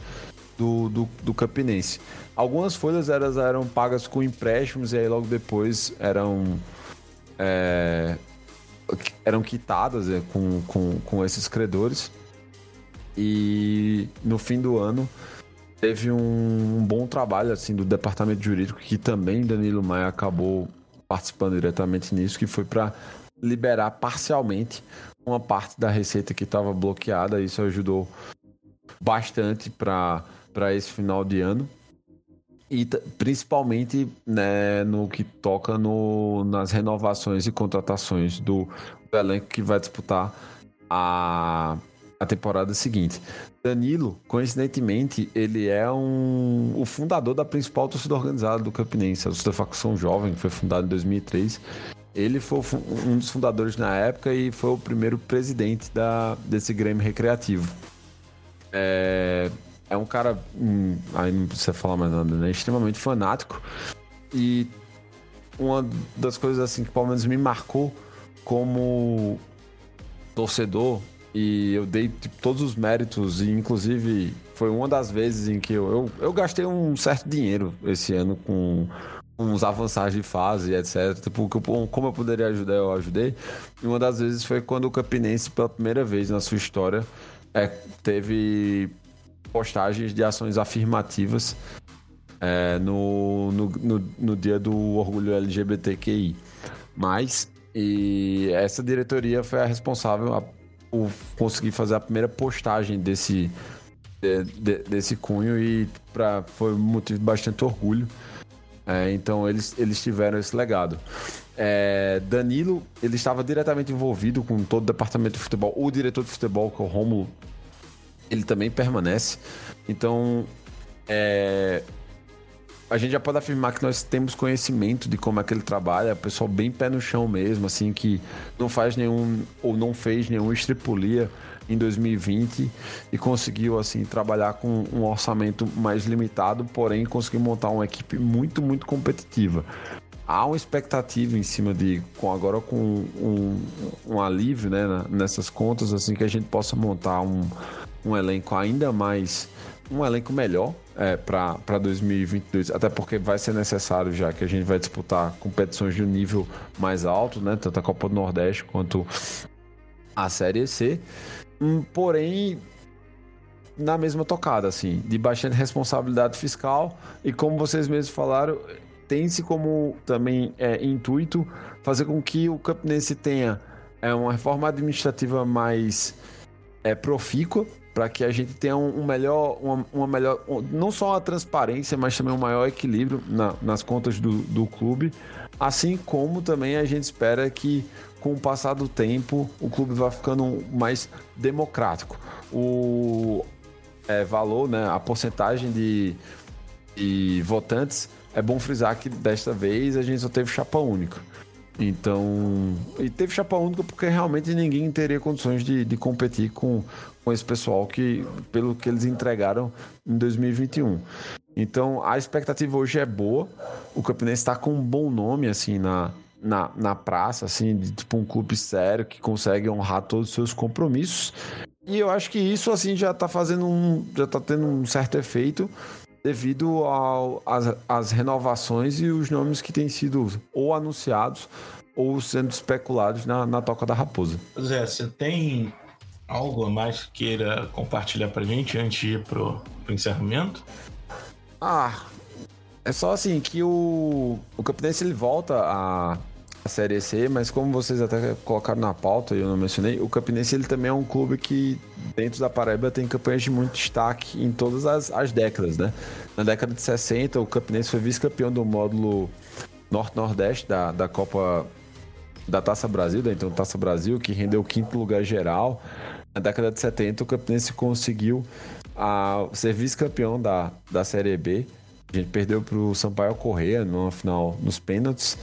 C: do, do, do, Campinense. Algumas folhas elas eram pagas com empréstimos e aí logo depois eram é, eram quitadas é, com, com, com esses credores. E no fim do ano teve um, bom trabalho assim do departamento jurídico que também Danilo Maia acabou participando diretamente nisso, que foi para liberar parcialmente uma parte da receita que estava bloqueada. Isso ajudou bastante para esse final de ano. E principalmente né, no que toca no, nas renovações e contratações do, do elenco que vai disputar a a temporada seguinte. Danilo, coincidentemente, ele é um, o fundador da principal torcida organizada do Campinense, a torcida facção jovem, que foi fundada em 2003. Ele foi um dos fundadores na época e foi o primeiro presidente da, desse Grêmio Recreativo. É, é um cara, hum, aí não precisa falar mais nada, né? Extremamente fanático. E uma das coisas assim que pelo menos me marcou como torcedor e eu dei tipo, todos os méritos e inclusive foi uma das vezes em que eu, eu, eu gastei um certo dinheiro esse ano com uns avançados de fase, etc. Tipo, como eu poderia ajudar, eu ajudei. E uma das vezes foi quando o Campinense, pela primeira vez na sua história, é, teve postagens de ações afirmativas é, no, no, no, no, dia do orgulho LGBTQI. Mas, e essa diretoria foi a responsável por conseguir fazer a primeira postagem desse, de, de, desse cunho e pra, foi um motivo de bastante orgulho. É, então eles, eles tiveram esse legado. É, Danilo, ele estava diretamente envolvido com todo o departamento de futebol. O diretor de futebol, que é o Romulo, ele também permanece. Então, é, a gente já pode afirmar que nós temos conhecimento de como é que ele trabalha, pessoal bem pé no chão mesmo, assim, que não faz nenhum, ou não fez nenhum estripulia em 2020 e conseguiu, assim, trabalhar com um orçamento mais limitado, porém conseguiu montar uma equipe muito, muito competitiva há uma expectativa em cima de, com agora com um, um alívio né, nessas contas, assim, que a gente possa montar um, um elenco ainda mais. Um elenco melhor é, para 2022, até porque vai ser necessário já que a gente vai disputar competições de um nível mais alto, né? Tanto a Copa do Nordeste quanto a Série C. Hum, porém, na mesma tocada, assim, de bastante responsabilidade fiscal e como vocês mesmos falaram, tem-se como também é, intuito fazer com que o Campinense tenha é, uma reforma administrativa mais é, profícua para que a gente tenha um, melhor, uma, uma melhor, não só a transparência, mas também um maior equilíbrio na, nas contas do, do clube, assim como também a gente espera que com o passar do tempo o clube vá ficando mais democrático. O é, valor, né, a porcentagem de, de votantes é bom frisar que desta vez a gente só teve chapa única. Então, e teve chapa única porque realmente ninguém teria condições de, de competir com, com esse pessoal que, pelo que eles entregaram em 2021. Então, a expectativa hoje é boa. O Campinense está com um bom nome, assim, na, na, na praça, assim, de tipo um clube sério que consegue honrar todos os seus compromissos. E eu acho que isso, assim, já está fazendo um. já está tendo um certo efeito devido às renovações e os nomes que têm sido ou anunciados ou sendo especulados na, na Toca da Raposa.
A: Zé, você tem algo a mais que queira compartilhar pra gente antes de ir pro, pro encerramento?
C: Ah, é só assim que o, o Campinense ele volta a a Série C, mas como vocês até colocaram na pauta e eu não mencionei, o Campinense ele também é um clube que dentro da Paraíba tem campanhas de muito destaque em todas as, as décadas, né? Na década de 60, o Campinense foi vice-campeão do módulo Norte-Nordeste da, da Copa da Taça Brasil, da então Taça Brasil, que rendeu o quinto lugar geral. Na década de 70, o Campinense conseguiu a, ser vice-campeão da, da Série B. A gente perdeu para o Sampaio Correia numa final nos pênaltis.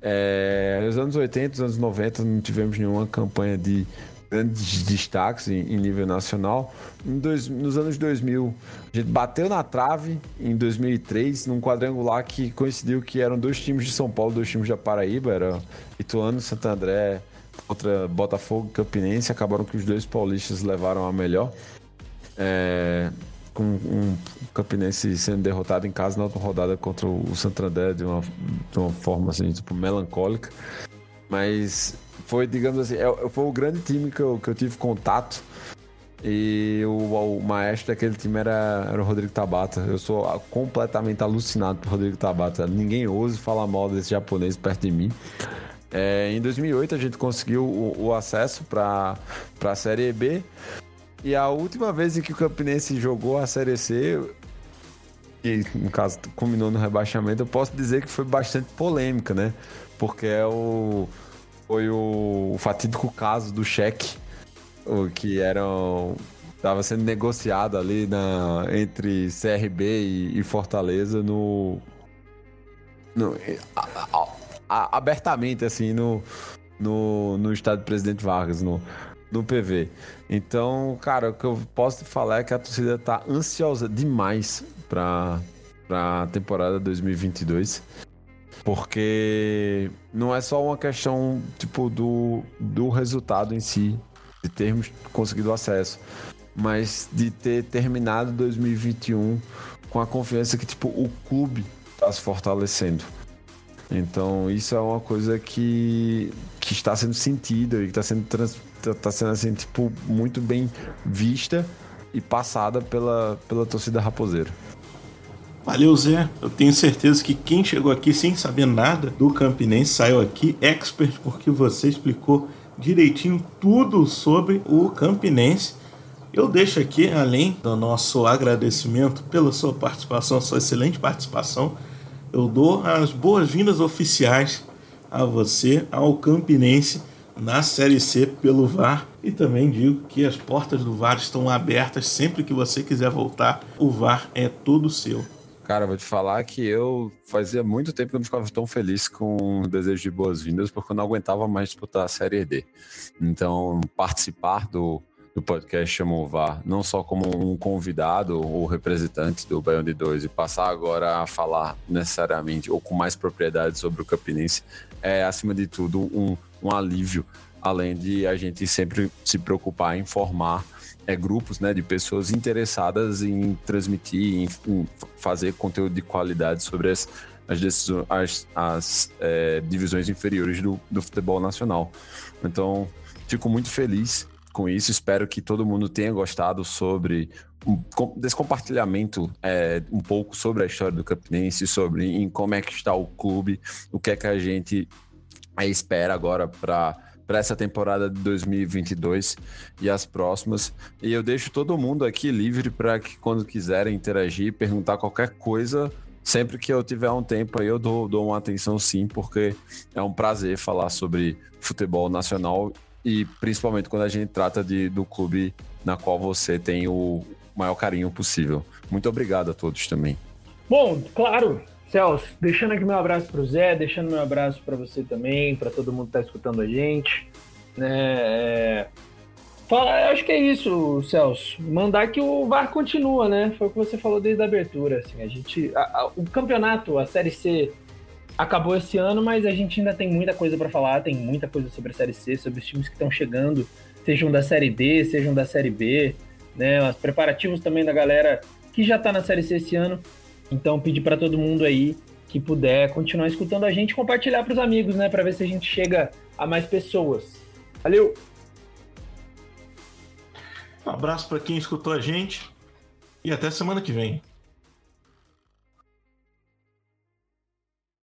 C: É, nos anos 80, nos anos 90, não tivemos nenhuma campanha de grandes destaques em, em nível nacional. Dois, nos anos 2000, a gente bateu na trave em 2003, num quadrangular que coincidiu que eram dois times de São Paulo, dois times da Paraíba, era Ituano, Santo André contra Botafogo e Campinense. Acabaram que os dois paulistas levaram a melhor. É, com um Campinense sendo derrotado em casa na outra rodada contra o Santander de uma, de uma forma assim, tipo, melancólica. Mas foi, digamos assim, é, foi o grande time que eu, que eu tive contato. E o, o maestro daquele time era, era o Rodrigo Tabata. Eu sou completamente alucinado por Rodrigo Tabata. Ninguém ousa falar mal desse japonês perto de mim. É, em 2008 a gente conseguiu o, o acesso para a Série B. E a última vez em que o Campinense jogou a Série C, e no caso culminou no rebaixamento, eu posso dizer que foi bastante polêmica, né? Porque é o, foi o, o fatídico caso do cheque, o que era estava sendo negociado ali na, entre CRB e, e Fortaleza no, no a, a, abertamente assim no, no, no Presidente Vargas no do PV. Então, cara, o que eu posso te falar é que a torcida tá ansiosa demais para a temporada 2022. Porque não é só uma questão tipo do, do resultado em si, de termos conseguido acesso, mas de ter terminado 2021 com a confiança que tipo o clube está se fortalecendo. Então isso é uma coisa que, que está sendo sentida e que está sendo trans, tá sendo assim tipo muito bem vista e passada pela, pela torcida raposeira.
A: Valeu, Zé. Eu tenho certeza que quem chegou aqui sem saber nada do Campinense saiu aqui expert porque você explicou direitinho tudo sobre o Campinense. Eu deixo aqui, além do nosso agradecimento pela sua participação, sua excelente participação, eu dou as boas-vindas oficiais a você, ao Campinense, na Série C pelo VAR. E também digo que as portas do VAR estão abertas sempre que você quiser voltar. O VAR é todo seu.
C: Cara, vou te falar que eu fazia muito tempo que eu não ficava tão feliz com o desejo de boas-vindas, porque eu não aguentava mais disputar a Série D. Então, participar do, do podcast Chamou VAR, não só como um convidado ou representante do Baião de 2 e passar agora a falar necessariamente ou com mais propriedade sobre o Campinense, é, acima de tudo, um, um alívio, além de a gente sempre se preocupar em informar é, grupos né, de pessoas interessadas em transmitir, em, em fazer conteúdo de qualidade sobre as, as, as, as é, divisões inferiores do, do futebol nacional. Então, fico muito feliz com isso. Espero que todo mundo tenha gostado sobre desse compartilhamento é, um pouco sobre a história do Campinense, sobre em como é que está o clube, o que é que a gente é, espera agora para para essa temporada de 2022 e as próximas. E eu deixo todo mundo aqui livre para que quando quiserem interagir, perguntar qualquer coisa, sempre que eu tiver um tempo aí eu dou, dou uma atenção sim, porque é um prazer falar sobre futebol nacional e principalmente quando a gente trata de, do clube na qual você tem o maior carinho possível. Muito obrigado a todos também.
B: Bom, claro, Celso, deixando aqui meu abraço para o Zé, deixando meu abraço para você também, para todo mundo que está escutando a gente. Né? É... Fala, acho que é isso, Celso. Mandar que o VAR continua, né? Foi o que você falou desde a abertura. Assim, a gente, a, a, o campeonato, a Série C, acabou esse ano, mas a gente ainda tem muita coisa para falar. Tem muita coisa sobre a Série C, sobre os times que estão chegando, sejam da Série D, sejam da Série B, né? Os preparativos também da galera que já está na Série C esse ano. Então, pedir para todo mundo aí que puder continuar escutando a gente, compartilhar para os amigos, né, para ver se a gente chega a mais pessoas. Valeu.
A: Um abraço para quem escutou a gente e até semana que vem.